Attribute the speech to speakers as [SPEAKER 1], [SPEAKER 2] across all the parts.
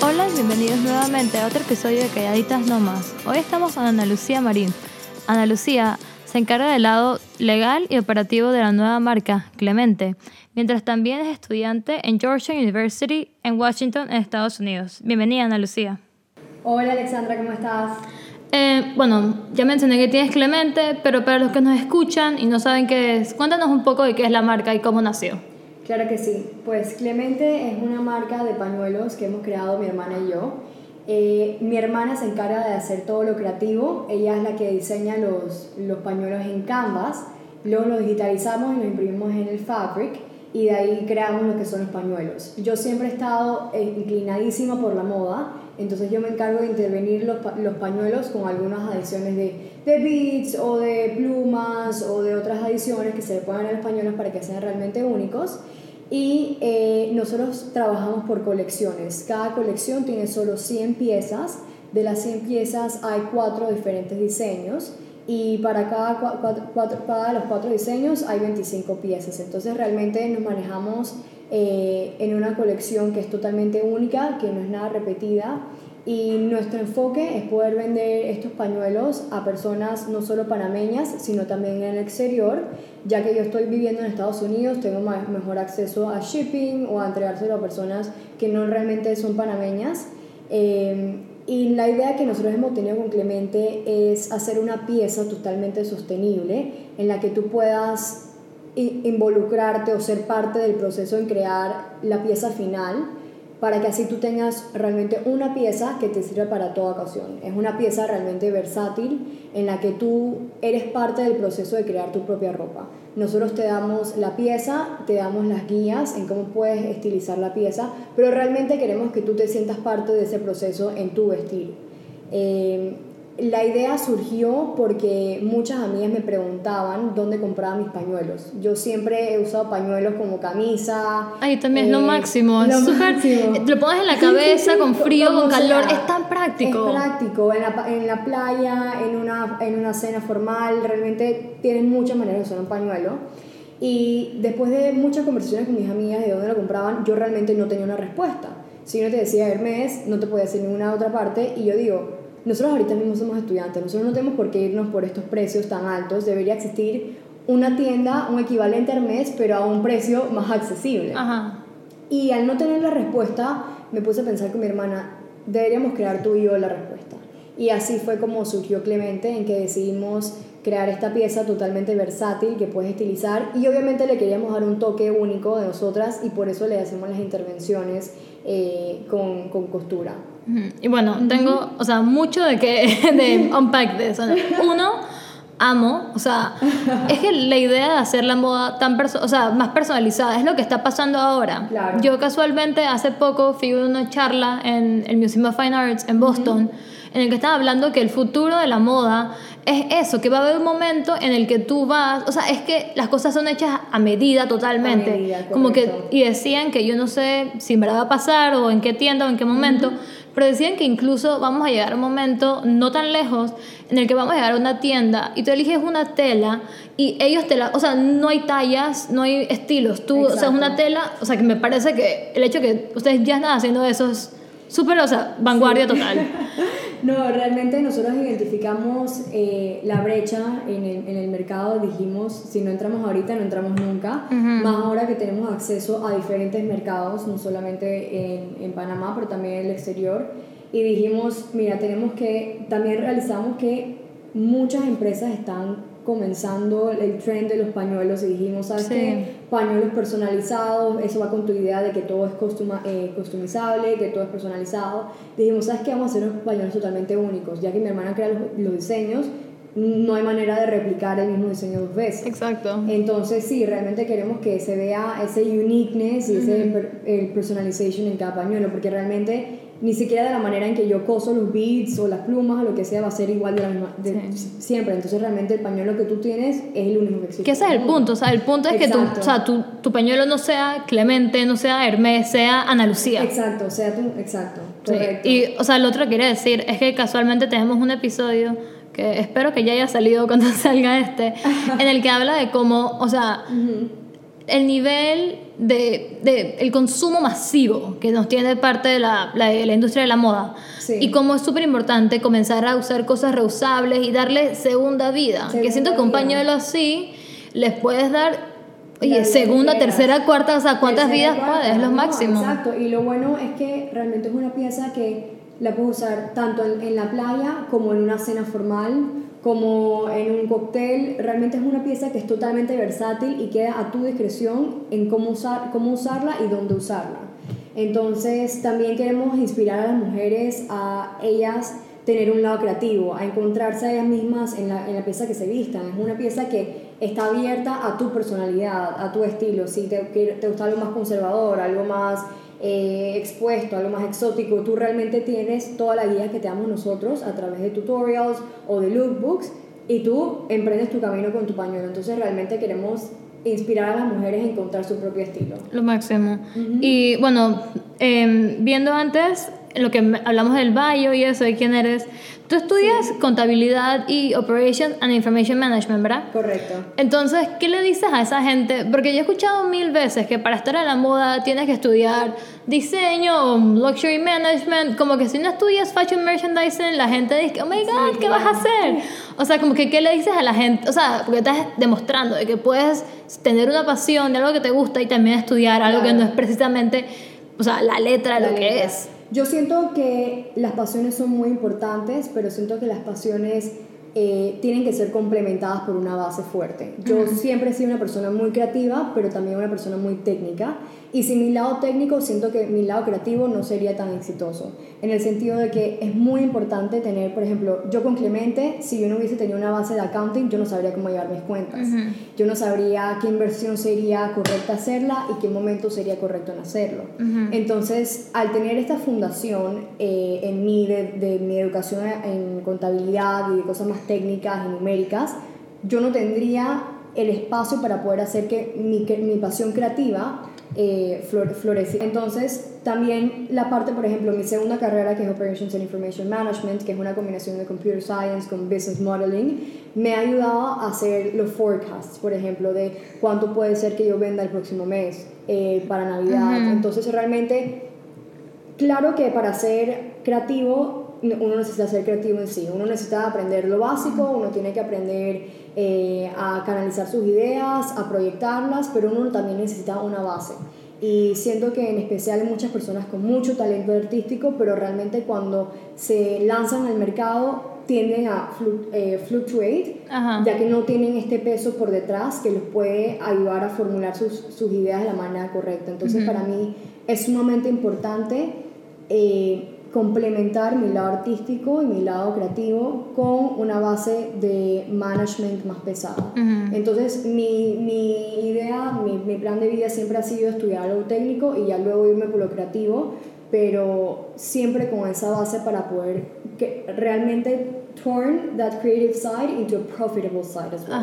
[SPEAKER 1] Hola y bienvenidos nuevamente a otro episodio de Calladitas No Más. Hoy estamos con Ana Lucía Marín. Ana Lucía se encarga del lado legal y operativo de la nueva marca, Clemente, mientras también es estudiante en Georgetown University en Washington, en Estados Unidos. Bienvenida, Ana Lucía.
[SPEAKER 2] Hola Alexandra, ¿cómo estás?
[SPEAKER 1] Eh, bueno, ya mencioné que tienes Clemente, pero para los que nos escuchan y no saben qué es, cuéntanos un poco de qué es la marca y cómo nació.
[SPEAKER 2] Claro que sí. Pues Clemente es una marca de pañuelos que hemos creado mi hermana y yo. Eh, mi hermana se encarga de hacer todo lo creativo. Ella es la que diseña los, los pañuelos en Canvas. Luego los digitalizamos y los imprimimos en el Fabric y de ahí creamos lo que son los pañuelos. Yo siempre he estado eh, inclinadísima por la moda entonces yo me encargo de intervenir los, los pañuelos con algunas adiciones de, de beads o de plumas o de otras adiciones que se le pongan a los pañuelos para que sean realmente únicos. Y eh, nosotros trabajamos por colecciones. Cada colección tiene solo 100 piezas. De las 100 piezas hay cuatro diferentes diseños y para cada, cuatro, cuatro, cada de los cuatro diseños hay 25 piezas. Entonces realmente nos manejamos eh, en una colección que es totalmente única, que no es nada repetida. Y nuestro enfoque es poder vender estos pañuelos a personas no solo panameñas, sino también en el exterior, ya que yo estoy viviendo en Estados Unidos, tengo mejor acceso a shipping o a entregárselo a personas que no realmente son panameñas. Eh, y la idea que nosotros hemos tenido con Clemente es hacer una pieza totalmente sostenible en la que tú puedas involucrarte o ser parte del proceso en crear la pieza final para que así tú tengas realmente una pieza que te sirva para toda ocasión. Es una pieza realmente versátil en la que tú eres parte del proceso de crear tu propia ropa. Nosotros te damos la pieza, te damos las guías en cómo puedes estilizar la pieza, pero realmente queremos que tú te sientas parte de ese proceso en tu vestir. Eh, la idea surgió porque muchas amigas me preguntaban dónde compraba mis pañuelos. Yo siempre he usado pañuelos como camisa.
[SPEAKER 1] Ay, también es lo eh, máximo. es súper. Lo pones en la cabeza con frío, con calor. es tan práctico.
[SPEAKER 2] Es práctico. En la, en la playa, en una, en una cena formal, realmente tienen muchas maneras de usar un pañuelo. Y después de muchas conversaciones con mis amigas de dónde lo compraban, yo realmente no tenía una respuesta. Si no te decía Hermes, no te podía decir ninguna otra parte. Y yo digo, nosotros ahorita mismo somos estudiantes, nosotros no tenemos por qué irnos por estos precios tan altos, debería existir una tienda, un equivalente al mes, pero a un precio más accesible. Y al no tener la respuesta, me puse a pensar con mi hermana, deberíamos crear tú y yo la respuesta. Y así fue como surgió Clemente, en que decidimos crear esta pieza totalmente versátil que puedes estilizar y obviamente le queríamos dar un toque único de nosotras y por eso le hacemos las intervenciones eh, con, con costura.
[SPEAKER 1] Y bueno, tengo, o sea, mucho de que de unpack de eso. Uno, amo, o sea, es que la idea de hacer la moda tan o sea, más personalizada es lo que está pasando ahora. Yo casualmente hace poco fui a una charla en el Museum of Fine Arts en Boston en el que estaba hablando que el futuro de la moda es eso, que va a haber un momento en el que tú vas, o sea, es que las cosas son hechas a medida totalmente. como que, y decían que yo no sé si en verdad va a pasar o en qué tienda o en qué momento, pero decían que incluso vamos a llegar a un momento no tan lejos en el que vamos a llegar a una tienda y tú eliges una tela y ellos te la, o sea, no hay tallas, no hay estilos, tú, o sea, es una tela, o sea, que me parece que el hecho que ustedes ya están haciendo eso es súper, o sea, vanguardia total.
[SPEAKER 2] No, realmente nosotros identificamos eh, la brecha en el, en el, mercado, dijimos, si no entramos ahorita, no entramos nunca, más ahora que tenemos acceso a diferentes mercados, no solamente en, en Panamá, pero también en el exterior, y dijimos, mira, tenemos que, también realizamos que muchas empresas están comenzando el trend de los pañuelos y dijimos, ¿sabes qué? Pañuelos personalizados, eso va con tu idea de que todo es costuma, eh, customizable, que todo es personalizado. Dijimos, ¿sabes qué? Vamos a hacer unos pañuelos totalmente únicos, ya que mi hermana crea los, diseños, no hay manera de replicar el mismo diseño dos veces.
[SPEAKER 1] Exacto.
[SPEAKER 2] Entonces, sí, realmente queremos que se vea ese uniqueness y ese el personalization en cada pañuelo, porque realmente ni siquiera de la manera en que yo coso los beads o las plumas o lo que sea va a ser igual de la misma siempre. Entonces realmente el pañuelo que tú tienes es el único que existe
[SPEAKER 1] que ese es el punto o sea el punto es que tu, o sea, tu, tu, pañuelo no sea Clemente no sea Hermes sea Ana Lucía.
[SPEAKER 2] Exacto sea tú exacto
[SPEAKER 1] y o sea lo otro que quería decir es que casualmente tenemos un episodio que espero que ya haya salido cuando salga este en el que habla de cómo o sea el nivel de, de, el consumo masivo que nos tiene parte de la, la, la industria de la moda
[SPEAKER 2] Sí.
[SPEAKER 1] y cómo es súper importante comenzar a usar cosas reusables y darle segunda vida. que
[SPEAKER 2] Segunda
[SPEAKER 1] siento que un pañuelo así les puedes dar, oye, segunda,
[SPEAKER 2] que
[SPEAKER 1] tercera, cuarta, o sea, ¿cuántas
[SPEAKER 2] Tercera,
[SPEAKER 1] vidas
[SPEAKER 2] cuarta,
[SPEAKER 1] puedes? Lo
[SPEAKER 2] no,
[SPEAKER 1] máximo.
[SPEAKER 2] Exacto, y lo bueno es que realmente es una pieza que la puedes usar tanto en, la playa como en una cena formal, como en un cóctel. Realmente es una pieza que es totalmente versátil y queda a tu discreción en cómo, usar, cómo usarla y dónde usarla. Entonces también queremos inspirar a las mujeres a ellas tener un lado creativo, a encontrarse a ellas mismas en la, en la pieza que se vistan. Es una pieza que está abierta a tu personalidad, a tu estilo. Si te, te gusta algo más conservador, algo más eh, expuesto, algo más exótico, tú realmente tienes toda la guía que te damos nosotros a través de tutorials o de lookbooks y tú emprendes tu camino con tu pañuelo. Entonces realmente queremos inspirar a las mujeres a encontrar su propio estilo.
[SPEAKER 1] Lo máximo. Y bueno, eh, viendo antes lo que hablamos del bio y eso, de quién eres, tú estudias contabilidad y Operations and Information Management, ¿verdad?
[SPEAKER 2] Correcto.
[SPEAKER 1] Entonces, ¿qué le dices a esa gente? Porque yo he escuchado mil veces que para estar en la moda tienes que estudiar diseño, luxury management, como que si no estudias fashion merchandising, la gente dice, oh my god, ¿qué vas a hacer? O sea, como que, ¿qué le dices a la gente? O sea, porque estás demostrando de que puedes tener una pasión de algo que te gusta y también estudiar algo que no es precisamente, o sea, la letra de
[SPEAKER 2] La
[SPEAKER 1] lo que
[SPEAKER 2] letra.
[SPEAKER 1] es.
[SPEAKER 2] Yo siento que las pasiones son muy importantes, pero siento que las pasiones eh, tienen que ser complementadas por una base fuerte. Yo siempre he sido una persona muy creativa, pero también una persona muy técnica. Y sin mi lado técnico, siento que mi lado creativo no sería tan exitoso. En el sentido de que es muy importante tener, por ejemplo, yo con Clemente, si yo no hubiese tenido una base de accounting, yo no sabría cómo llevar mis cuentas. Yo no sabría qué inversión sería correcta hacerla y qué momento sería correcto en hacerlo. Entonces, al tener esta fundación eh, en mí de, de mi educación en contabilidad y de cosas más técnicas y numéricas, yo no tendría el espacio para poder hacer que mi, que mi pasión creativa eh. Entonces, también la parte, por ejemplo, mi segunda carrera, que es Operations and Information Management, que es una combinación de Computer Science con Business Modeling, me ha ayudado a hacer los forecasts, por ejemplo, de cuánto puede ser que yo venda el próximo mes eh, para Navidad.
[SPEAKER 1] Ujú.
[SPEAKER 2] Entonces, realmente Claro que para ser creativo uno necesita ser creativo en sí, uno necesita aprender lo básico, uno tiene que aprender eh, a canalizar sus ideas, a proyectarlas, pero uno también necesita una base. Y siento que en especial hay muchas personas con mucho talento artístico, pero realmente cuando se lanzan al mercado tienden a flu- eh, fluctuate,
[SPEAKER 1] Ajá.
[SPEAKER 2] ya que no tienen este peso por detrás que los puede ayudar a formular sus, sus ideas de la manera correcta. Entonces, para mí es sumamente importante eh, complementar mi lado artístico y mi lado creativo con una base de management más pesada. Entonces, mi, mi idea, mi, mi plan de vida siempre ha sido estudiar algo técnico y ya luego irme por lo creativo, pero siempre con esa base para poder que realmente turn that creative side into a profitable side as well.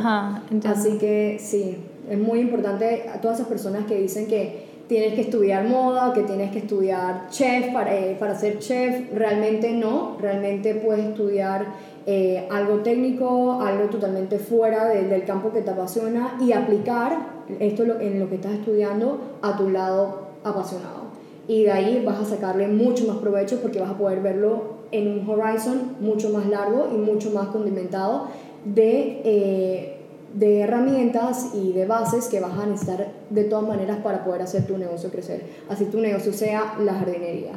[SPEAKER 2] Así que sí, es muy importante a todas esas personas que dicen que tienes que estudiar moda, que tienes que estudiar chef para, eh, para ser chef, realmente no, realmente puedes estudiar eh, algo técnico, algo totalmente fuera de- del campo que te apasiona y aplicar esto en lo que estás estudiando a tu lado apasionado. Y de ahí vas a sacarle mucho más provecho porque vas a poder verlo en un horizon mucho más largo y mucho más condimentado de, eh, de herramientas y de bases que vas a necesitar de todas maneras para poder hacer tu negocio crecer. Así tu negocio sea la jardinería.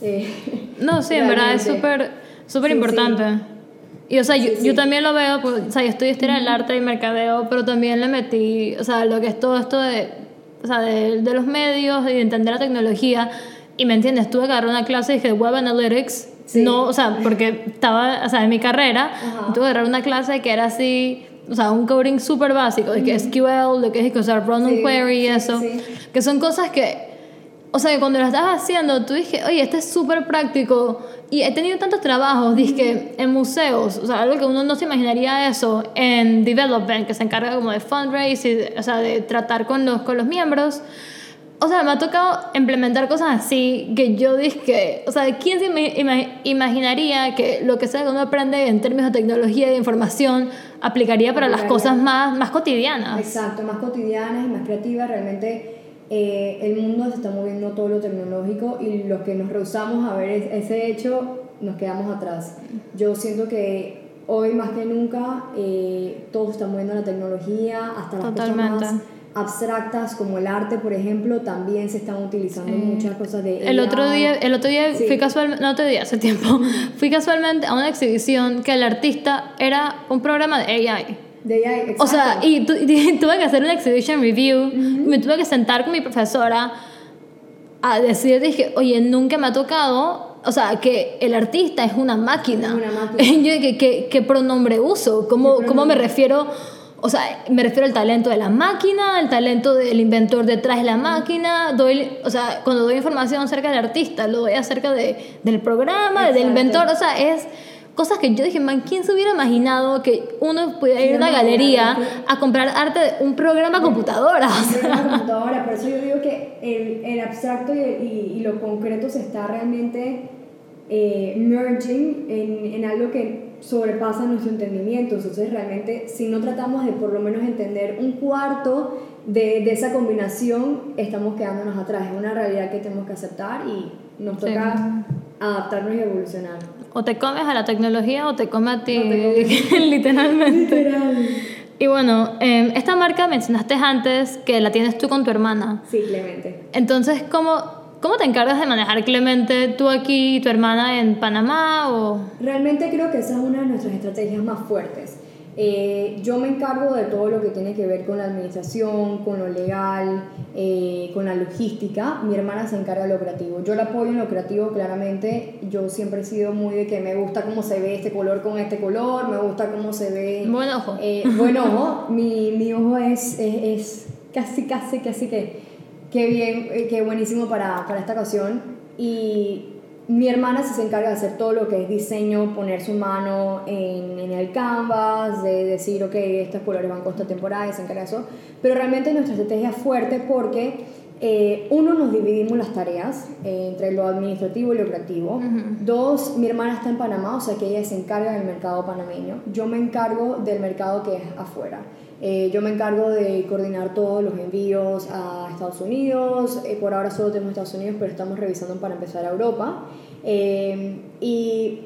[SPEAKER 2] Eh,
[SPEAKER 1] No, sí, en verdad es súper súper
[SPEAKER 2] Sí,
[SPEAKER 1] importante. Y o sea, yo,
[SPEAKER 2] Sí, sí.
[SPEAKER 1] yo también lo veo, pues, o sea, yo estudio historia del arte y mercadeo, pero también le metí, o sea, lo que es todo esto de, o sea, de, de los medios y de entender la tecnología. Y me entiendes, tuve que agarrar una clase dije Web Analytics,
[SPEAKER 2] Sí.
[SPEAKER 1] no, o sea, porque estaba, o sea, en mi carrera,
[SPEAKER 2] Ajá.
[SPEAKER 1] tuve que agarrar una clase que era así, o sea, un coding súper básico, de que SQL, de que es, o sea, run
[SPEAKER 2] Sí,
[SPEAKER 1] query y
[SPEAKER 2] sí,
[SPEAKER 1] eso,
[SPEAKER 2] sí.
[SPEAKER 1] que son cosas que o sea, que cuando lo estás haciendo, tú dije, oye, este es súper práctico. Y he tenido tantos trabajos, dije, en museos, o sea, algo que uno no se imaginaría eso, en development, que se encarga como de fundraise, y, o sea, de tratar con los, con los miembros. O sea, me ha tocado implementar cosas así que yo dije, o sea, ¿quién se imaginaría que lo que sea que uno aprende en términos de tecnología y de información aplicaría para las cosas más, más cotidianas?
[SPEAKER 2] Exacto, más cotidianas y más creativas. Realmente eh, el mundo se está moviendo todo lo tecnológico y los que nos rehusamos a ver ese hecho nos quedamos atrás. Yo siento que hoy más que nunca eh, todo está moviendo la tecnología, hasta las Totalmente. cosas más abstractas como el arte, por ejemplo, también se están utilizando muchas cosas de
[SPEAKER 1] El otro día, el otro día fui casualmente, no te día, hace tiempo, fui casualmente a una exhibición que el artista era un programa de AI.
[SPEAKER 2] De AI, exacto.
[SPEAKER 1] O sea, y, tuve que hacer una exhibition review, me tuve que sentar con mi profesora a decir, dije, oye, nunca me ha tocado o sea, que el artista es una máquina. Es una máquina. Yo, ¿qué, qué, pronombre uso? ¿Cómo, ¿Cómo me refiero? O sea, me refiero al talento de la máquina, al talento del inventor detrás de la máquina. Doy, o sea, cuando doy información acerca del artista, lo doy acerca de, del programa, del inventor. O sea, es cosas que yo dije, man, ¿quién se hubiera imaginado que uno pudiera ir a una galería a comprar arte de un programa computadora?
[SPEAKER 2] Un programa computadora, por eso yo digo que el, el abstracto y, y, lo concreto se está realmente eh, merging en, en algo que sobrepasa nuestro entendimiento. Entonces, realmente, si no tratamos de por lo menos entender un cuarto de, de esa combinación, estamos quedándonos atrás. Es una realidad que tenemos que aceptar y nos toca adaptarnos y evolucionar.
[SPEAKER 1] O te comes a la tecnología o te come a ti, literalmente. Y bueno, em, esta marca mencionaste antes que la tienes tú con tu hermana.
[SPEAKER 2] Sí, Clemente.
[SPEAKER 1] Entonces, ¿cómo, ¿Cómo te encargas de manejar Clemente tú aquí y tu hermana en Panamá? O?
[SPEAKER 2] Realmente creo que esa es una de nuestras estrategias más fuertes. Eh, yo me encargo de todo lo que tiene que ver con la administración, con lo legal, eh, con la logística. Mi hermana se encarga de lo creativo. Yo la apoyo en lo creativo, claramente. Yo siempre he sido muy de que me gusta cómo se ve este color con este color, me gusta cómo se ve.
[SPEAKER 1] Buen ojo.
[SPEAKER 2] Eh, buen ojo. mi, mi ojo es, es, es casi, casi, casi que Qué bien, eh, qué buenísimo para, para esta ocasión. Y mi hermana se encarga de hacer todo lo que es diseño, poner su mano en, en, el canvas, de decir, ok, estos colores van con esta temporada, se encarga de eso. Pero realmente nuestra estrategia es fuerte porque, eh, uno, nos dividimos las tareas eh, entre lo administrativo y lo creativo. Dos, mi hermana está en Panamá, o sea que ella se encarga del mercado panameño. Yo me encargo del mercado que es afuera. Eh, yo me encargo de coordinar todos los envíos a Estados Unidos. Por ahora solo tenemos Estados Unidos, pero estamos revisando para empezar a Europa. Y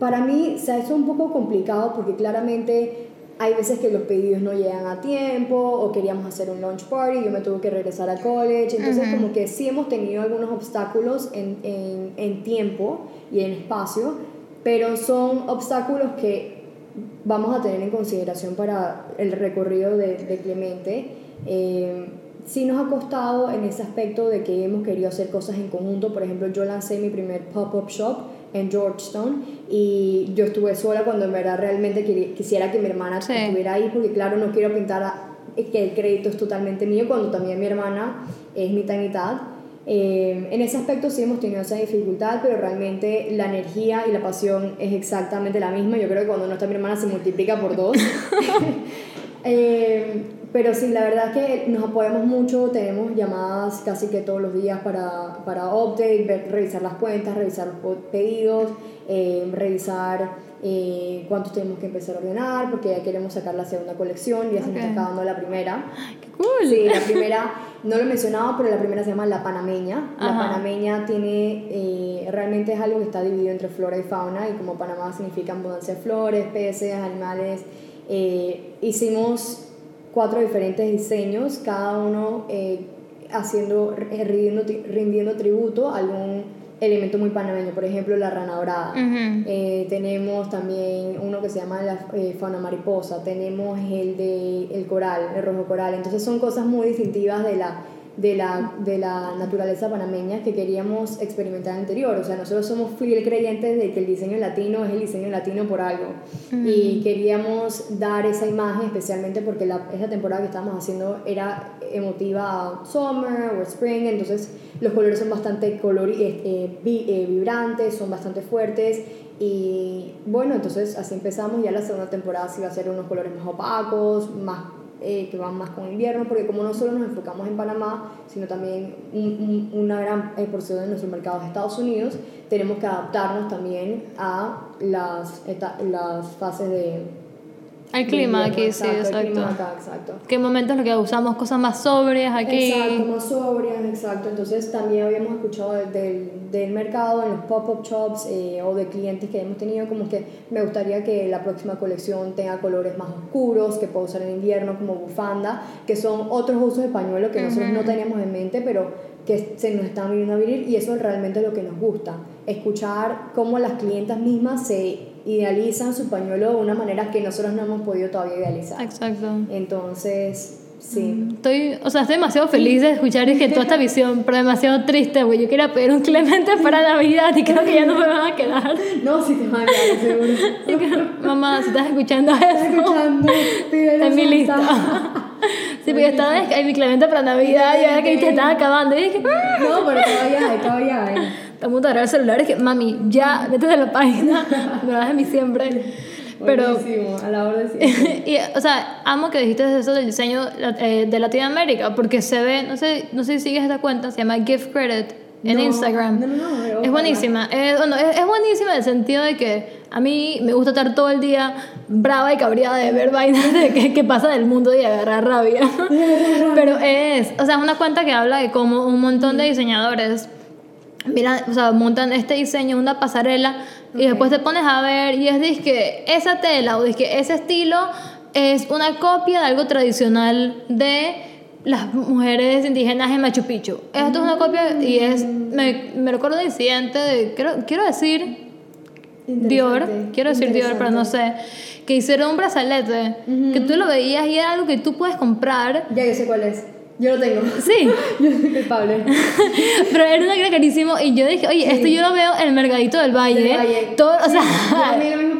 [SPEAKER 2] para mí se ha hecho un poco complicado porque claramente hay veces que los pedidos no llegan a tiempo o queríamos hacer un launch party, yo me tuve que regresar a college. Entonces, como que sí hemos tenido algunos obstáculos en, en, en tiempo y en espacio, pero son obstáculos que vamos a tener en consideración para el recorrido de, de Clemente. Eh, sí nos ha costado en ese aspecto de que hemos querido hacer cosas en conjunto. Por ejemplo, yo lancé mi primer pop-up shop en Georgetown y yo estuve sola cuando en verdad realmente quisiera que mi hermana estuviera ahí porque claro, no quiero pintar que el crédito es totalmente mío cuando también mi hermana es mitad y mitad. Eh, en ese aspecto sí hemos tenido esa dificultad, pero realmente la energía y la pasión es exactamente la misma. Yo creo que cuando no está mi hermana se multiplica por dos. eh, pero sí, la verdad es que nos apoyamos mucho, tenemos llamadas casi que todos los días para, para update, revisar las cuentas, revisar los pedidos, eh, revisar eh, cuántos tenemos que empezar a ordenar, porque ya queremos sacar la segunda colección, ya se nos está acabando la primera.
[SPEAKER 1] ¡Qué cool!
[SPEAKER 2] Sí, la primera, no lo he mencionado, pero la primera se llama La Panameña. La Panameña tiene, eh, realmente es algo que está dividido entre flora y fauna, y como Panamá significa abundancia de flores, peces, animales, hicimos cuatro diferentes diseños, cada uno eh, haciendo, eh, rindiendo, rindiendo tributo a algún elemento muy panameño, por ejemplo la rana dorada. Eh, tenemos también uno que se llama la fauna mariposa, tenemos el de el coral, el rojo coral. Entonces son cosas muy distintivas de la de la, de la naturaleza panameña que queríamos experimentar anterior. O sea, nosotros somos fiel creyentes de que el diseño latino es el diseño latino por algo. Y queríamos dar esa imagen especialmente porque la, esa temporada que estábamos haciendo era emotiva summer o spring, entonces los colores son bastante color, eh, eh, vibrantes, son bastante fuertes. Y bueno, entonces así empezamos. Ya la segunda temporada sí va a ser unos colores más opacos, más eh, que van más con invierno, porque como no solo nos enfocamos en Panamá, sino también un- un- una gran eh, porción de nuestro mercado es Estados Unidos, tenemos que adaptarnos también a las, las fases de...
[SPEAKER 1] El
[SPEAKER 2] de
[SPEAKER 1] clima aquí, sí,
[SPEAKER 2] El
[SPEAKER 1] exacto.
[SPEAKER 2] clima acá, exacto.
[SPEAKER 1] ¿Qué momentos lo que usamos cosas más sobrias aquí?
[SPEAKER 2] Exacto, más sobrias, exacto. Entonces también habíamos escuchado del, del, mercado, en los pop-up shops eh, o de clientes que hemos tenido, como que me gustaría que la próxima colección tenga colores más oscuros, que puedo usar en invierno como bufanda, que son otros usos de pañuelo que nosotros no teníamos en mente, pero que se nos están viniendo a venir y eso es realmente lo que nos gusta, escuchar cómo las clientas mismas se idealizan su pañuelo de una manera que nosotros no hemos podido todavía idealizar.
[SPEAKER 1] Exacto.
[SPEAKER 2] Entonces, sí.
[SPEAKER 1] Estoy, o sea, estoy demasiado feliz de escuchar es que toda esta visión, pero demasiado triste, güey. Yo quería pedir un Clemente para Navidad y creo que ya no me van a quedar.
[SPEAKER 2] No, si te van a quedar, seguro.
[SPEAKER 1] Que, mamá, si estás escuchando
[SPEAKER 2] ¿Estás
[SPEAKER 1] eso,
[SPEAKER 2] escuchando?
[SPEAKER 1] En mi lista. Sí, porque estaba en mi Clemente para Navidad y ahora que te estaba acabando. Y dije, "Ah".
[SPEAKER 2] No, pero todavía hay, todavía hay.
[SPEAKER 1] Está a de agarrar el celular y que, mami, ya, métete en la página. Me das de mi siempre. Pero,
[SPEAKER 2] Buenísimo, a la hora de
[SPEAKER 1] y, o sea, amo que dijiste eso del diseño eh, de Latinoamérica, porque se ve, no sé, no sé si sigues esta cuenta, se llama Gift Credit en
[SPEAKER 2] No,
[SPEAKER 1] Instagram.
[SPEAKER 2] no, no, no,
[SPEAKER 1] es buenísima. Es, bueno, es, es buenísima en el sentido de que a mí me gusta estar todo el día brava y cabreada de ver vainas de que, que pasa del mundo y agarrar rabia. Pero es, o sea, es una cuenta que habla de cómo un montón de diseñadores mira, o sea, montan este diseño, una pasarela, y después te pones a ver y es que esa tela o que ese estilo es una copia de algo tradicional de las mujeres indígenas en Machu Picchu. Esto es una copia y es, me, me recuerdo un incidente de, quiero, quiero decir Dior, quiero decir Dior, pero no sé, que hicieron un brazalete, que tú lo veías y era algo que tú puedes comprar.
[SPEAKER 2] Ya yo sé cuál es. Yo lo tengo.
[SPEAKER 1] Sí,
[SPEAKER 2] Yo soy culpable.
[SPEAKER 1] pero era una carísimo y yo dije, oye,
[SPEAKER 2] Sí.
[SPEAKER 1] esto yo lo veo en el Mercadito del Valle.
[SPEAKER 2] Del Valle.
[SPEAKER 1] Todo, o sea,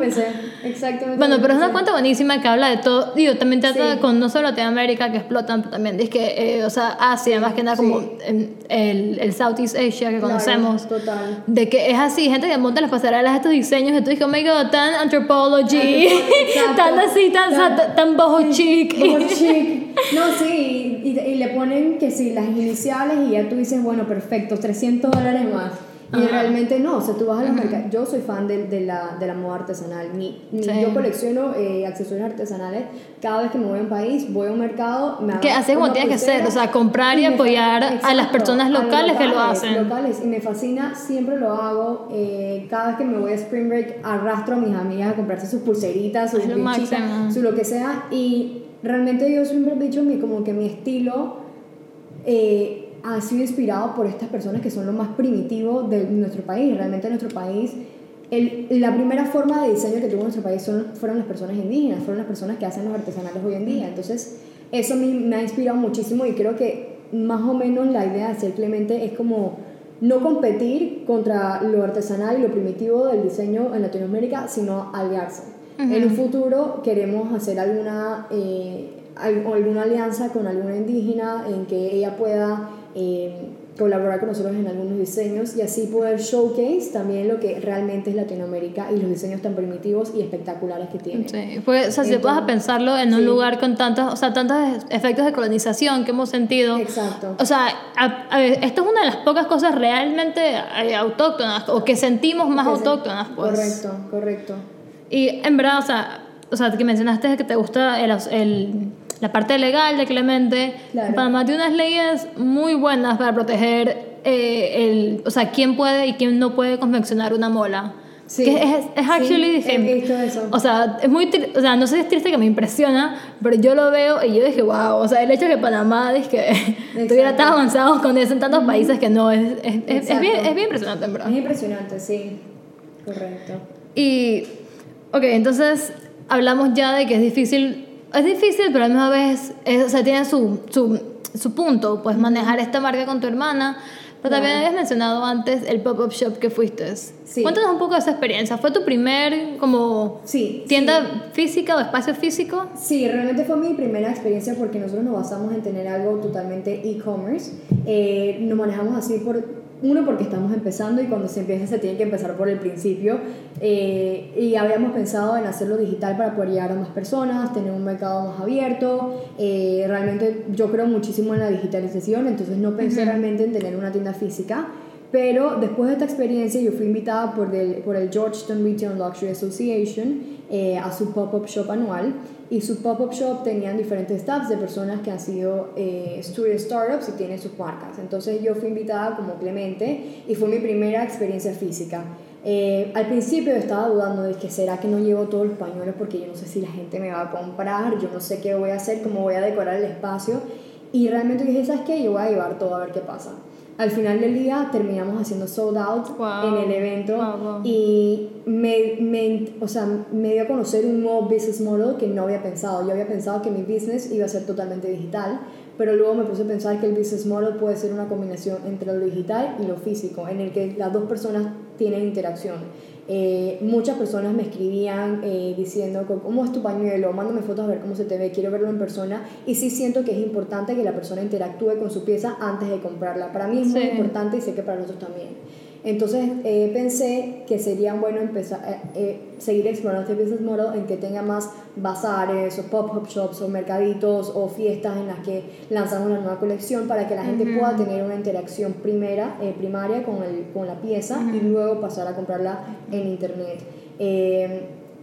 [SPEAKER 2] pensé. Exactamente.
[SPEAKER 1] bueno, pero es una cuenta buenísima que habla de todo. Digo, también trata
[SPEAKER 2] Sí.
[SPEAKER 1] con no solo Latinoamérica que explotan, pero también dice que, eh, o sea, Asia, más que nada como en el, el Southeast Asia que
[SPEAKER 2] Claro,
[SPEAKER 1] conocemos.
[SPEAKER 2] Total.
[SPEAKER 1] De que es así, gente que monta las pasarelas estos diseños y tú dices, oh my god, tan anthropology,
[SPEAKER 2] Exacto.
[SPEAKER 1] tan así, tan, tan, tan boho chic.
[SPEAKER 2] Como chic. No, sí, y, y le ponen que sí, las iniciales y ya tú dices, bueno, perfecto, 300 dólares más. Y
[SPEAKER 1] Ajá.
[SPEAKER 2] realmente no, o sea, tú vas a los mercados. Yo soy fan de, de, la, de la moda artesanal. Ni, ni
[SPEAKER 1] Sí.
[SPEAKER 2] yo colecciono eh, accesorios artesanales. Cada vez que me voy a un país, voy a un mercado. Me
[SPEAKER 1] Que
[SPEAKER 2] hago
[SPEAKER 1] así es como
[SPEAKER 2] una
[SPEAKER 1] tiene que ser, o sea, comprar y
[SPEAKER 2] fa-
[SPEAKER 1] apoyar a las
[SPEAKER 2] Exacto,
[SPEAKER 1] personas
[SPEAKER 2] los
[SPEAKER 1] locales que lo hacen.
[SPEAKER 2] locales. Y me fascina, siempre lo hago. eh, cada vez que me voy a Spring Break, arrastro a mis amigas a comprarse sus pulseritas, sus pinchitas, su lo que sea. Y realmente yo siempre he dicho mi, como que mi estilo eh, ha sido inspirado por estas personas que son lo más primitivo de nuestro país. Realmente nuestro país, el, la primera forma de diseño que tuvo nuestro país son, fueron las personas indígenas, fueron las personas que hacen los artesanales hoy en día. Entonces, eso me, me ha inspirado muchísimo y creo que más o menos la idea de ser Clemente es como no competir contra lo artesanal y lo primitivo del diseño en Latinoamérica, sino aliarse. En un futuro queremos hacer alguna, eh, al- alguna alianza con alguna indígena en que ella pueda eh, colaborar con nosotros en algunos diseños y así poder showcase también lo que realmente es Latinoamérica y los diseños tan primitivos y espectaculares que tiene.
[SPEAKER 1] Sí, pues, o sea, si te puedes
[SPEAKER 2] Entonces,
[SPEAKER 1] pensarlo en un
[SPEAKER 2] sí.
[SPEAKER 1] lugar con tantos, o sea, tantos efectos de colonización que hemos sentido.
[SPEAKER 2] Exacto.
[SPEAKER 1] O sea, a- a esto es una de las pocas cosas realmente eh, autóctonas o que sentimos más
[SPEAKER 2] Que se-
[SPEAKER 1] autóctonas, pues.
[SPEAKER 2] Correcto, correcto.
[SPEAKER 1] Y en verdad, o sea, o sea, que mencionaste que te gusta el, el- la parte legal de Clemente.
[SPEAKER 2] Claro.
[SPEAKER 1] Panamá tiene unas leyes muy buenas para proteger eh, el, o sea, quién puede y quién no puede confeccionar una mola.
[SPEAKER 2] Sí.
[SPEAKER 1] Que es, es
[SPEAKER 2] Sí,
[SPEAKER 1] actually, dije,
[SPEAKER 2] he visto eso.
[SPEAKER 1] o sea, es muy, o sea, no sé si es triste que me impresiona, pero yo lo veo y yo dije, wow, o sea, el hecho de que Panamá, dije, que estuviera tan avanzado con eso en tantos países que no, es, es, es, es bien, es bien impresionante, en verdad.
[SPEAKER 2] Es impresionante, sí. Correcto.
[SPEAKER 1] Y, ok, entonces hablamos ya de que es difícil, es difícil, pero a la misma vez, es- o sea, tiene su, su, su punto, pues manejar esta marca con tu hermana. Pero también habías mencionado antes el pop-up shop que fuiste.
[SPEAKER 2] Sí.
[SPEAKER 1] Cuéntanos un poco de esa experiencia. ¿Fue tu primer como
[SPEAKER 2] Sí.
[SPEAKER 1] tienda física o espacio físico?
[SPEAKER 2] Sí, realmente fue mi primera experiencia porque nosotros nos basamos en tener algo totalmente e-commerce. Eh, nos manejamos así por uno porque estamos empezando y cuando se empieza se tiene que empezar por el principio eh, y habíamos pensado en hacerlo digital para poder llegar a más personas, tener un mercado más abierto. Eh, realmente yo creo muchísimo en la digitalización, entonces no pensé realmente en tener una tienda física. Pero después de esta experiencia yo fui invitada por el, por el Georgetown Retail Luxury Association eh, a su pop-up shop anual y su pop-up shop tenían diferentes staffs de personas que han sido eh, startups y tienen sus marcas. Entonces yo fui invitada como Clemente y fue mi primera experiencia física. Eh, al principio estaba dudando de que será que no llevo todos los pañuelos porque yo no sé si la gente me va a comprar, yo no sé qué voy a hacer, cómo voy a decorar el espacio. Y realmente dije, ¿sabes qué? Yo voy a llevar todo a ver qué pasa al final del día terminamos haciendo sold out en el evento y me, me, o sea, me dio a conocer un nuevo business model que no había pensado. Yo había pensado que mi business iba a ser totalmente digital, pero luego me puse a pensar que el business model puede ser una combinación entre lo digital y lo físico, en el que las dos personas tienen interacción. Eh, muchas personas me escribían eh, diciendo cómo es tu pañuelo, mándame fotos a ver cómo se te ve, quiero verlo en persona y sí siento que es importante que la persona interactúe con su pieza antes de comprarla. Para mí es muy importante y sé que para nosotros también. Entonces eh, pensé que sería bueno empezar, eh, eh, seguir explorando este business model en que tenga más bazares o pop-up shops o mercaditos o fiestas en las que lanzamos una nueva colección para que la gente pueda tener una interacción primera, primaria con, el, con la pieza y luego pasar a comprarla en internet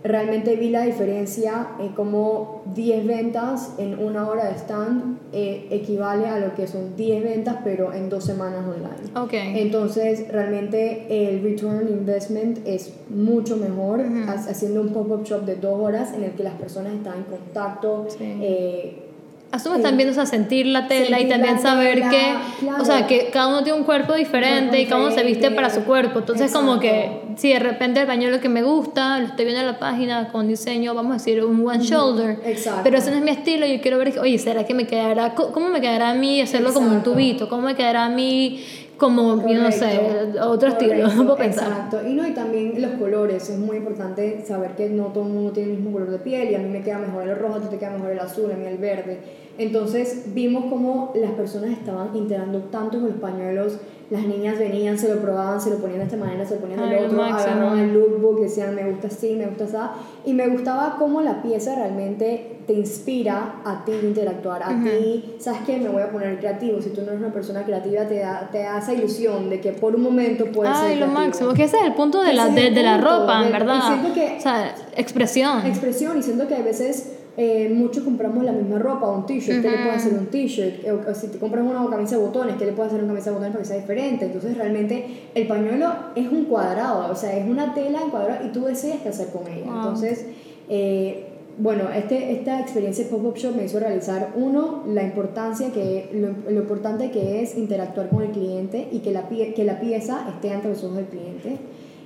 [SPEAKER 2] realmente vi la diferencia en cómo 10 ventas en una hora de stand eh, equivale a lo que son 10 ventas pero en dos semanas online.
[SPEAKER 1] Okay.
[SPEAKER 2] Entonces realmente el return investment es mucho mejor haciendo un pop-up shop de dos horas en el que las personas están en contacto. Eh,
[SPEAKER 1] Asumes también, o sea, sentir la tela y también saber que, o sea, que cada uno tiene un cuerpo diferente y cada uno se viste para su cuerpo. Entonces, como que, si de repente el pañuelo que me gusta, lo estoy viendo en la página con diseño, vamos a decir, un one shoulder, pero ese no es mi estilo, yo quiero ver, oye, ¿será que me quedará, cómo me quedará a mí hacerlo como un tubito? ¿Cómo me quedará a mí como, yo no sé, otro estilo, no puedo pensar.
[SPEAKER 2] Exacto, y no, y también los colores, es muy importante saber que no todo el mundo tiene el mismo color de piel y a mí me queda mejor el rojo, a ti te queda mejor el azul, a mí el verde. Entonces vimos como las personas estaban interando tanto con los pañuelos, las niñas venían, se lo probaban, se lo ponían de esta manera, se lo ponían del otro, agarraban el lookbook, decían me gusta así, me gusta así, y me gustaba cómo la pieza realmente te inspira a ti interactuar, a ti, sabes que me voy a poner creativo, si tú no eres una persona creativa te da, te da esa ilusión de que por un momento puedes
[SPEAKER 1] Ay,
[SPEAKER 2] ser
[SPEAKER 1] lo máximo, que ese es el punto de, la, de, la ropa, en verdad, o sea, expresión.
[SPEAKER 2] Expresión, y siento que a veces eh, muchos compramos la misma ropa, un t-shirt, ¿qué le puede hacer un t-shirt? O, si te compras una camisa de botones, ¿qué le puede hacer una camisa de botones para que sea diferente? Entonces realmente el pañuelo es un cuadrado, o sea, es una tela en cuadrado y tú decides qué hacer con ella. Entonces, eh, bueno, este, esta experiencia de Pop-Up Shop me hizo realizar, uno, la importancia que, lo, lo, importante que es interactuar con el cliente y que la, que la pieza esté ante los ojos del cliente.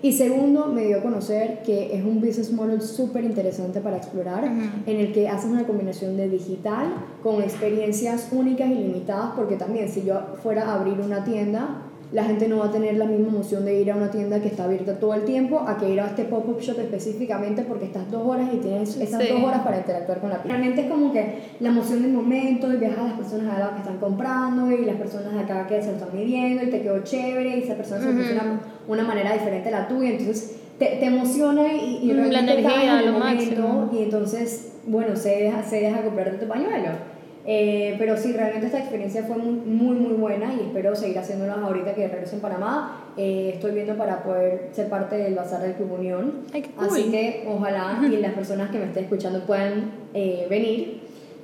[SPEAKER 2] Y segundo, me dio a conocer que es un business model súper interesante para explorar, en el que haces una combinación de digital con experiencias únicas y limitadas, porque también si yo fuera a abrir una tienda, la gente no va a tener la misma emoción de ir a una tienda que está abierta todo el tiempo a que ir a este pop-up shop específicamente porque estás dos horas y tienes esas dos horas para interactuar con la pieza. Realmente es como que la emoción del momento y viajas a las personas de lado que están comprando y las personas de acá que se lo están midiendo y te quedó chévere y esa persona se funciona una manera diferente a la tuya, entonces te, te emociona y, y realmente
[SPEAKER 1] la energía,
[SPEAKER 2] lo máximo. y entonces, bueno, se deja, se deja comprar de tu pañuelo. Eh, pero sí, realmente esta experiencia fue muy, muy, muy buena y espero seguir haciéndolas ahorita que regreso en Panamá. Eh, estoy viendo para poder ser parte del Bazar del Club Unión. Así que ojalá y las personas que me estén escuchando puedan eh, venir.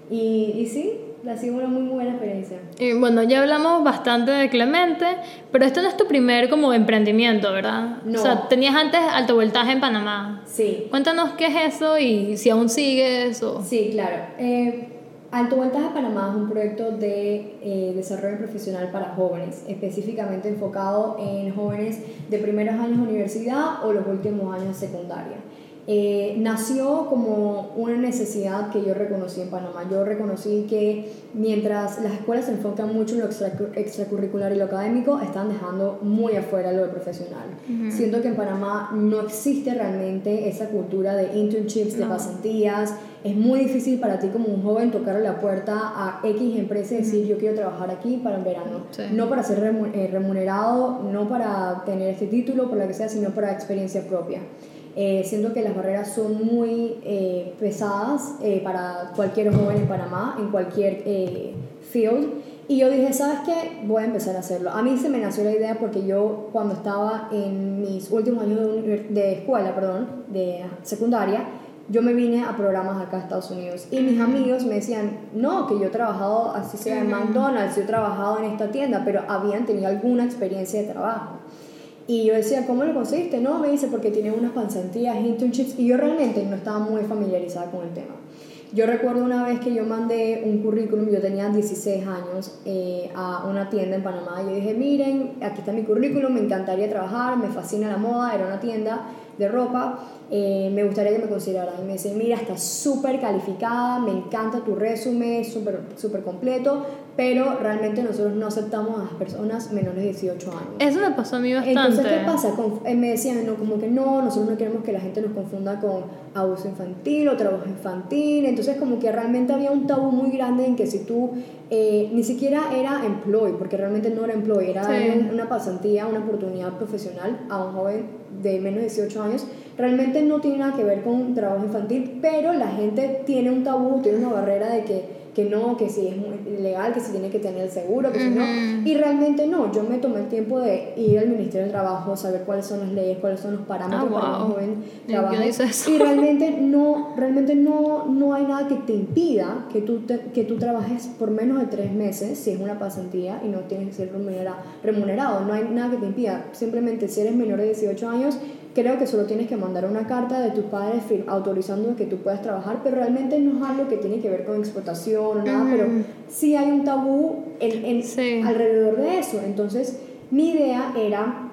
[SPEAKER 2] Y, y sí, ha sido una muy buena experiencia.
[SPEAKER 1] Y bueno, ya hablamos bastante de Clemente, pero esto no es tu primer como emprendimiento, ¿verdad?
[SPEAKER 2] No.
[SPEAKER 1] O sea, tenías antes alto voltaje en Panamá.
[SPEAKER 2] Sí.
[SPEAKER 1] Cuéntanos qué es eso y si aún sigues o...
[SPEAKER 2] Sí, claro. Eh, Alto Voltaje Panamá es un proyecto de eh, desarrollo profesional para jóvenes, específicamente enfocado en jóvenes de primeros años de universidad o los últimos años de secundaria. Eh, nació como una necesidad que yo reconocí en Panamá. Yo reconocí que mientras las escuelas se enfocan mucho en lo extracurricular y lo académico, están dejando muy afuera lo profesional. Siento que en Panamá no existe realmente esa cultura de internships, de pasantías. Es muy difícil para ti como un joven tocar la puerta a X empresa y decir yo quiero trabajar aquí para el verano. No para ser eh, remunerado, no para tener este título, por lo que sea, sino para experiencia propia. Eh, siento que las barreras son muy eh, pesadas eh, para cualquier joven en Panamá, en cualquier field. Y yo dije, ¿sabes qué? Voy a empezar a hacerlo. A mí se me nació la idea porque yo cuando estaba en mis últimos años de, de escuela, perdón, de secundaria, yo me vine a programas acá a Estados Unidos y mis amigos me decían, no, que yo he trabajado así sea en McDonald's, yo he trabajado en esta tienda, pero habían tenido alguna experiencia de trabajo. Y yo decía, ¿cómo lo conseguiste? No, me dice, porque tiene unas pasantías, internships, y yo realmente no estaba muy familiarizada con el tema. Yo recuerdo una vez que yo mandé un currículum, yo tenía 16 años, eh, a una tienda en Panamá. Yo dije, miren, aquí está mi currículum, me encantaría trabajar, me fascina la moda, era una tienda de ropa, eh, me gustaría que me consideraran. Y me dice, mira, estás súper calificada, me encanta tu resumen, súper super completo, pero realmente nosotros no aceptamos a las personas menores de 18 años.
[SPEAKER 1] Eso me pasó a mí bastante.
[SPEAKER 2] Entonces, ¿qué pasa? Eh, me decían, no, como que no, nosotros no queremos que la gente nos confunda con abuso infantil o trabajo infantil. Entonces, como que realmente había un tabú muy grande en que si tú eh, ni siquiera era employee, porque realmente no era employee, era una pasantía, una oportunidad profesional a un joven de menos de 18 años, realmente no tiene nada que ver con trabajo infantil, pero la gente tiene un tabú, tiene una barrera de que que no, que si es legal, que si tiene que tener el seguro, que si no. Y realmente no, yo me tomé el tiempo de ir al Ministerio del Trabajo, saber cuáles son las leyes, cuáles son los parámetros ah, para un joven trabajar. Y realmente no, realmente no, no hay nada que te impida que tú, que tú trabajes por menos de tres meses, si es una pasantía y no tienes que ser remunerado. No hay nada que te impida. Simplemente si eres menor de 18 años creo que solo tienes que mandar una carta de tus padres autorizando que tú puedas trabajar, pero realmente no es algo que tiene que ver con explotación o nada, pero sí hay un tabú en, alrededor de eso. Entonces, mi idea era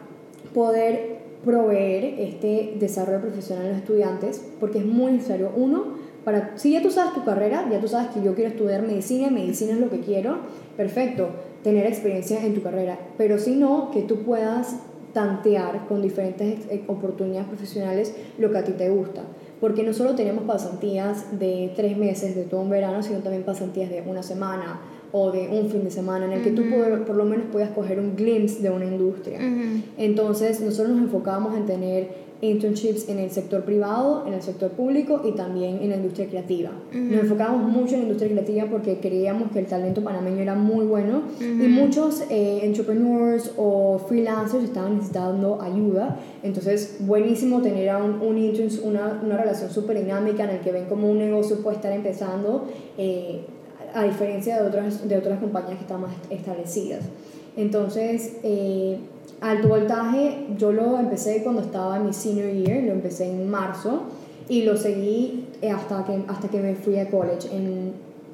[SPEAKER 2] poder proveer este desarrollo profesional en los estudiantes, porque es muy necesario. Uno, para, si ya tú sabes tu carrera, ya tú sabes que yo quiero estudiar medicina, medicina es lo que quiero, perfecto, tener experiencia en tu carrera, pero si no, que tú puedas tantear con diferentes eh, oportunidades profesionales lo que a ti te gusta. Porque no solo tenemos pasantías de tres meses, de todo un verano, sino también pasantías de una semana o de un fin de semana en el que tú por, por, lo menos puedas coger un glimpse de una industria. Entonces, nosotros nos enfocábamos en tener internships en el sector privado, en el sector público y también en la industria creativa. Nos enfocamos mucho en la industria creativa porque creíamos que el talento panameño era muy bueno y muchos eh, entrepreneurs o freelancers estaban necesitando ayuda. Entonces, buenísimo tener a un, un una, una relación súper dinámica en el que ven cómo un negocio puede estar empezando, eh, a diferencia de otras, de otras compañías que están más establecidas. Entonces, eh, alto voltaje yo lo empecé cuando estaba en mi senior year, lo empecé en marzo y lo seguí eh, hasta que, hasta que me fui a college en,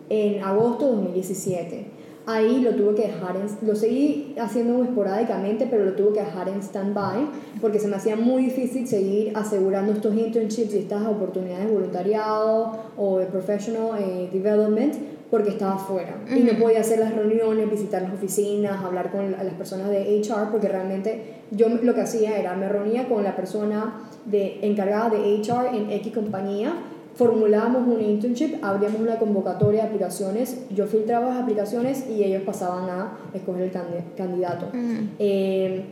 [SPEAKER 2] en agosto de 2017. Ahí lo tuve que dejar, en, lo seguí haciendo esporádicamente, pero lo tuve que dejar en stand-by porque se me hacía muy difícil seguir asegurando estos internships y estas oportunidades de voluntariado o de professional eh, development porque estaba fuera y no podía hacer las reuniones, visitar las oficinas, hablar con las personas de HR porque realmente yo lo que hacía era me reunía con la persona de, encargada de HR en X compañía, formulábamos un internship, abríamos una convocatoria de aplicaciones, yo filtraba las aplicaciones y ellos pasaban a escoger el candidato. Eh,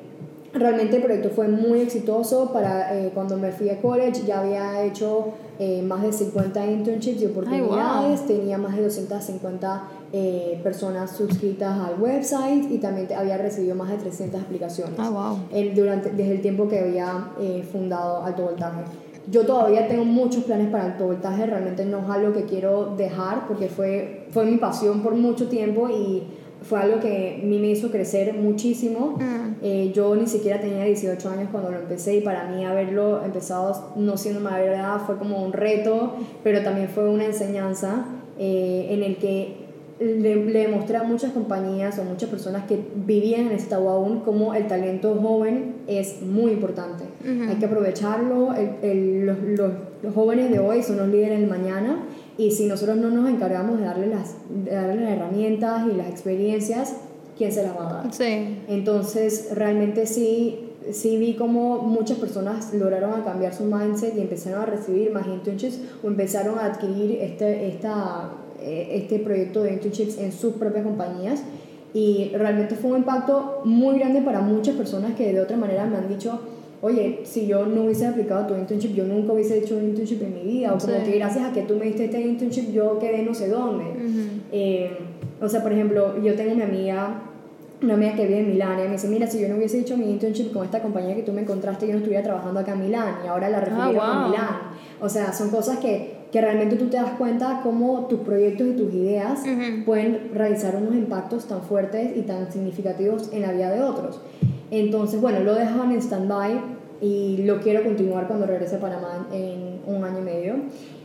[SPEAKER 2] realmente el proyecto fue muy exitoso. Para eh, cuando me fui a college ya había hecho eh, más de 50 internships y oportunidades, tenía más de 250 eh, personas suscritas al website y también había recibido más de 300 aplicaciones.
[SPEAKER 1] Ah,
[SPEAKER 2] el, durante, desde el tiempo que había eh, fundado Alto Voltaje. Yo todavía tengo muchos planes para Alto Voltaje, realmente no es algo que quiero dejar porque fue, fue mi pasión por mucho tiempo y fue algo que a mí me hizo crecer muchísimo. Mm. Eh, yo ni siquiera tenía 18 años cuando lo empecé y para mí haberlo empezado no siendo mayor de edad fue como un reto, pero también fue una enseñanza eh, en el que le, le demostré a muchas compañías o muchas personas que vivían en ese tabú aún como el talento joven es muy importante. Hay que aprovecharlo. El, el, los, los, los, jóvenes de hoy son los líderes del mañana y si nosotros no nos encargamos de darle las, de darle las herramientas y las experiencias, ¿quién se las va a dar?
[SPEAKER 1] Sí.
[SPEAKER 2] Entonces, realmente sí sí vi como muchas personas lograron cambiar su mindset y empezaron a recibir más internships o empezaron a adquirir este, esta, eh, este proyecto de internships en sus propias compañías y realmente fue un impacto muy grande para muchas personas que de otra manera me han dicho oye, si yo no hubiese aplicado tu internship, yo nunca hubiese hecho un internship en mi vida, o como que gracias a que tú me diste este internship, yo quedé no sé dónde. Eh, o sea, por ejemplo, yo tengo mi amiga una amiga que vive en Milán y me dice, mira, si yo no hubiese hecho mi internship con esta compañía que tú me encontraste, yo no estuviera trabajando acá en Milán y ahora la refirieron
[SPEAKER 1] Ah, wow.
[SPEAKER 2] a Milán. O sea, son cosas que, que realmente tú te das cuenta cómo tus proyectos y tus ideas pueden realizar unos impactos tan fuertes y tan significativos en la vida de otros. Entonces, bueno, lo dejan en stand-by y lo quiero continuar cuando regrese a Panamá en un año y medio.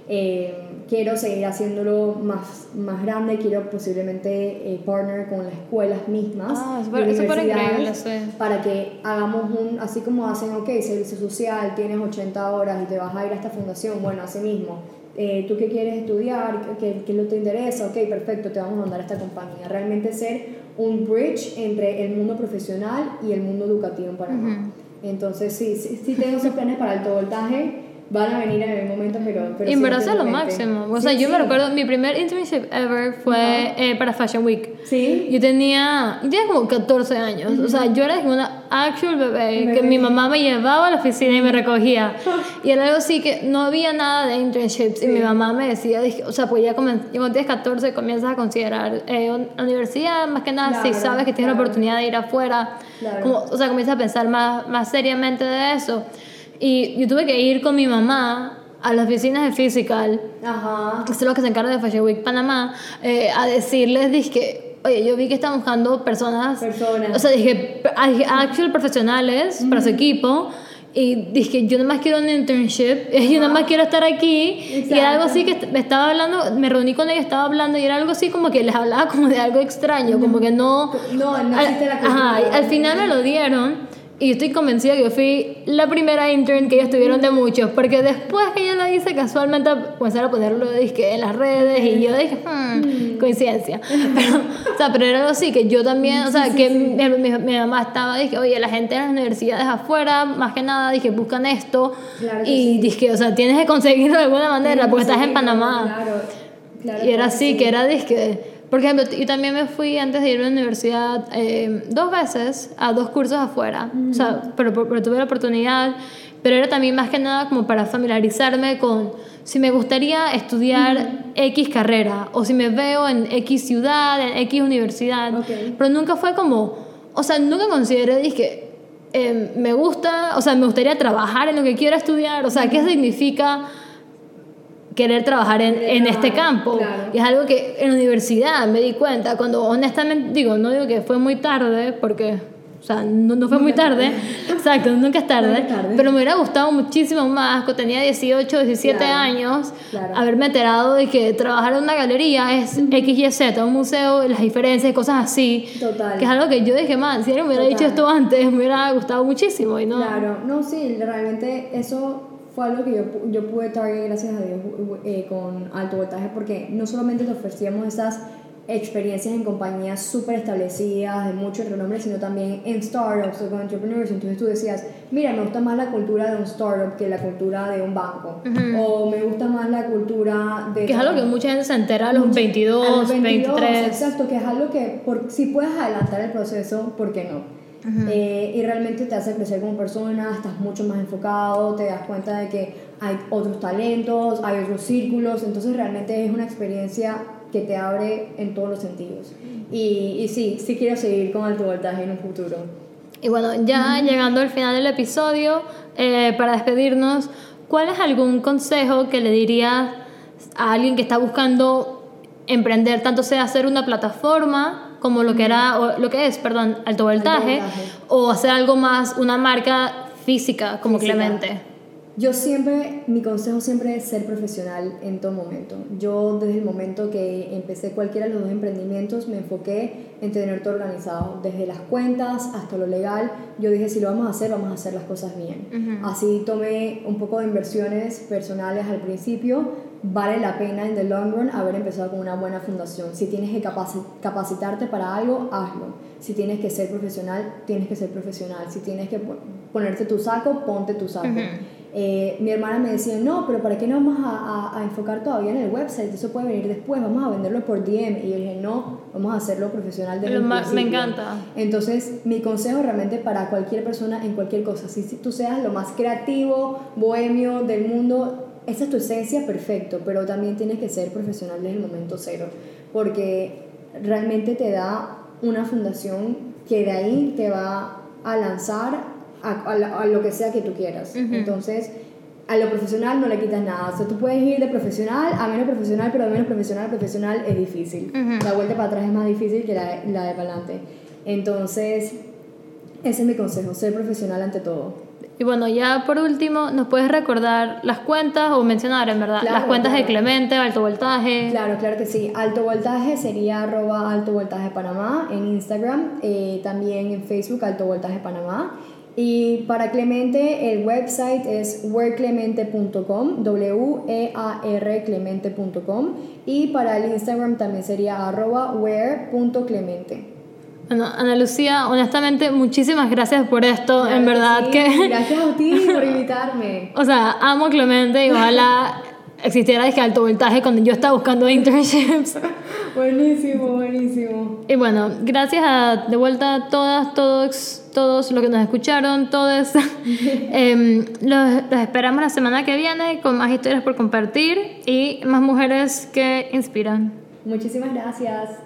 [SPEAKER 2] Eh, quiero seguir haciéndolo más, más grande, quiero posiblemente eh, partner con las escuelas mismas.
[SPEAKER 1] Ah, súper
[SPEAKER 2] universidades. Para que hagamos un, así como hacen, ok, servicio social, tienes 80 horas y te vas a ir a esta fundación, bueno, así mismo. Eh, ¿Tú qué quieres estudiar? ¿Qué, ¿Qué te interesa? Ok, perfecto, te vamos a mandar a esta compañía. Realmente ser un bridge entre el mundo profesional y el mundo educativo en Panamá. Entonces, sí, sí, sí tengo esos planes para alto voltaje. Van a venir en algún momento, pero... pero
[SPEAKER 1] Y en verdad es lo máximo. O sea,
[SPEAKER 2] Sí,
[SPEAKER 1] yo me
[SPEAKER 2] sí.
[SPEAKER 1] recuerdo, mi primer internship ever fue
[SPEAKER 2] Ajá.
[SPEAKER 1] eh, para Fashion Week.
[SPEAKER 2] Sí.
[SPEAKER 1] Yo tenía, yo tenía como 14 años. O sea, yo era como una actual bebé, que
[SPEAKER 2] Bebé.
[SPEAKER 1] mi mamá me llevaba a la oficina y me recogía. Y era algo así que no había nada de internships. Y
[SPEAKER 2] Sí.
[SPEAKER 1] mi mamá me decía, o sea, pues ya cuando tienes 14 comienzas a considerar eh, un- la universidad, más que nada, si
[SPEAKER 2] Claro,
[SPEAKER 1] sabes que tienes la
[SPEAKER 2] claro.
[SPEAKER 1] oportunidad de ir afuera.
[SPEAKER 2] Claro.
[SPEAKER 1] Como, o sea, comienzas a pensar más, más seriamente de eso. Y yo tuve que ir con mi mamá a las oficinas de Physical
[SPEAKER 2] Ajá.
[SPEAKER 1] que son los que se encargan de Fashion Week Panamá, eh, a decirles, dije, oye, yo vi que están buscando personas,
[SPEAKER 2] Personas.
[SPEAKER 1] o sea, dije, actual profesionales para su equipo, y dije, yo nada más quiero un internship, yo nada más quiero estar aquí, y era algo así que me estaba hablando, me reuní con ellos, estaba hablando, y era algo así como que les hablaba como de algo extraño, como que no...
[SPEAKER 2] No, no
[SPEAKER 1] al-
[SPEAKER 2] la
[SPEAKER 1] Ajá, al final me lo dieron. Y estoy convencida que yo fui la primera intern que ellos tuvieron de muchos, porque después que yo lo hice, casualmente comenzaron a ponerlo dizque, en las redes y yo dije, hmm, coincidencia. Pero, o sea, pero era algo así, que yo también, o sea, que Mi, mi- mi mamá estaba, dije, oye, la gente de las universidades afuera, más que nada, dije, buscan esto.
[SPEAKER 2] Claro
[SPEAKER 1] y
[SPEAKER 2] sí.
[SPEAKER 1] dije, o sea, tienes que conseguirlo de alguna manera, porque estás en Panamá.
[SPEAKER 2] Claro, claro.
[SPEAKER 1] Y era así,
[SPEAKER 2] sí.
[SPEAKER 1] que era disque. Por ejemplo, yo también me fui antes de ir a la universidad eh, dos veces a dos cursos afuera. O sea, pero, pero tuve la oportunidad. Pero era también más que nada como para familiarizarme con si me gustaría estudiar X carrera o si me veo en X ciudad, en X universidad.
[SPEAKER 2] Ok.
[SPEAKER 1] Pero nunca fue como, o sea, nunca consideré, dije, eh, me gusta, o sea, me gustaría trabajar en lo que quiero estudiar. O sea, ¿qué significa querer trabajar en, en este campo?
[SPEAKER 2] claro.
[SPEAKER 1] Y es algo que en la universidad me di cuenta, cuando honestamente, digo, no digo que fue muy tarde, porque, o sea, no, no fue muy tarde, exacto, nunca es tarde,
[SPEAKER 2] Nunca tarde.
[SPEAKER 1] pero me hubiera gustado muchísimo más, cuando tenía 18, 17
[SPEAKER 2] Claro,
[SPEAKER 1] años,
[SPEAKER 2] claro.
[SPEAKER 1] haberme enterado de que trabajar en una galería es X, Y, Z, un museo, las diferencias, cosas así.
[SPEAKER 2] Total.
[SPEAKER 1] Que es algo que yo dije, man, si alguien me hubiera
[SPEAKER 2] Total.
[SPEAKER 1] dicho esto antes, me hubiera gustado muchísimo. Y no,
[SPEAKER 2] Claro, no, sí, realmente eso fue algo que yo, yo pude target, gracias a Dios, eh, con alto voltaje, porque no solamente te ofrecíamos esas experiencias en compañías súper establecidas, de mucho renombre, sino también en startups o con entrepreneurs. Entonces tú decías, mira, me gusta más la cultura de un startup que la cultura de un banco. O me gusta más la cultura de...
[SPEAKER 1] Que es algo que mucha gente se entera a los
[SPEAKER 2] Mucho-
[SPEAKER 1] 22,
[SPEAKER 2] a los 22,
[SPEAKER 1] 23.
[SPEAKER 2] Exacto, que es algo que por, si puedes adelantar el proceso, ¿por qué no? Eh, y realmente te hace crecer como persona, estás mucho más enfocado, te das cuenta de que hay otros talentos, hay otros círculos, entonces realmente es una experiencia que te abre en todos los sentidos. Y, y sí, sí quiero seguir con alto voltaje en un futuro.
[SPEAKER 1] Y bueno, ya llegando al final del episodio, eh, para despedirnos, ¿cuál es algún consejo que le dirías a alguien que está buscando emprender, tanto sea hacer una plataforma como lo que era, o lo que es, perdón, alto voltaje,
[SPEAKER 2] voltaje.
[SPEAKER 1] o hacer algo más, una marca física como
[SPEAKER 2] Física.
[SPEAKER 1] Clemente?
[SPEAKER 2] yo siempre, mi consejo siempre es ser profesional en todo momento. Yo desde el momento que empecé cualquiera de los dos emprendimientos me enfoqué en tener todo organizado, desde las cuentas hasta lo legal. Yo dije, si lo vamos a hacer, vamos a hacer las cosas bien. Así tomé un poco de inversiones personales al principio. Vale la pena en the long run haber empezado con una buena fundación. Si tienes que capacitarte para algo, hazlo. Si tienes que ser profesional, tienes que ser profesional. Si tienes que ponerte tu saco, ponte tu saco. Eh, mi hermana me decía, no, pero ¿para qué no vamos a, a, enfocar todavía en el website? Eso puede venir después, vamos a venderlo por DM. Y yo dije, no, vamos a hacerlo profesional
[SPEAKER 1] el Me encanta.
[SPEAKER 2] Entonces, mi consejo realmente para cualquier persona en cualquier cosa, si, si tú seas lo más creativo, bohemio del mundo, esa es tu esencia, perfecto, pero también tienes que ser profesional desde el momento cero, porque realmente te da una fundación que de ahí te va a lanzar a, lo que sea que tú quieras. Entonces, a lo profesional no le quitas nada. O sea, tú puedes ir de profesional a menos profesional, pero de menos profesional a profesional es difícil. La vuelta para atrás es más difícil que la, la de para adelante. Entonces, ese es mi consejo, ser profesional ante todo.
[SPEAKER 1] Y bueno, ya por último, ¿nos puedes recordar las cuentas o mencionar, en verdad, las cuentas de Clemente, Alto Voltaje?
[SPEAKER 2] Claro, claro que sí. Alto Voltaje sería arroba Alto Voltaje Panamá en Instagram, eh, también en Facebook Alto Voltaje Panamá. Y para Clemente el website es wearclemente.com, W-E-A-R clemente.com. Y para el Instagram también sería arroba where.clemente.
[SPEAKER 1] Bueno, Ana Lucía, honestamente, muchísimas gracias por esto. en verdad
[SPEAKER 2] que. Gracias a ti por invitarme.
[SPEAKER 1] o sea, amo Clemente y ojalá existiera de alto voltaje cuando yo estaba buscando internships.
[SPEAKER 2] buenísimo, buenísimo.
[SPEAKER 1] Y bueno, gracias a de vuelta a todas, todos, todos los que nos escucharon, todos. eh, los, los esperamos la semana que viene con más historias por compartir y más mujeres que inspiran.
[SPEAKER 2] Muchísimas gracias.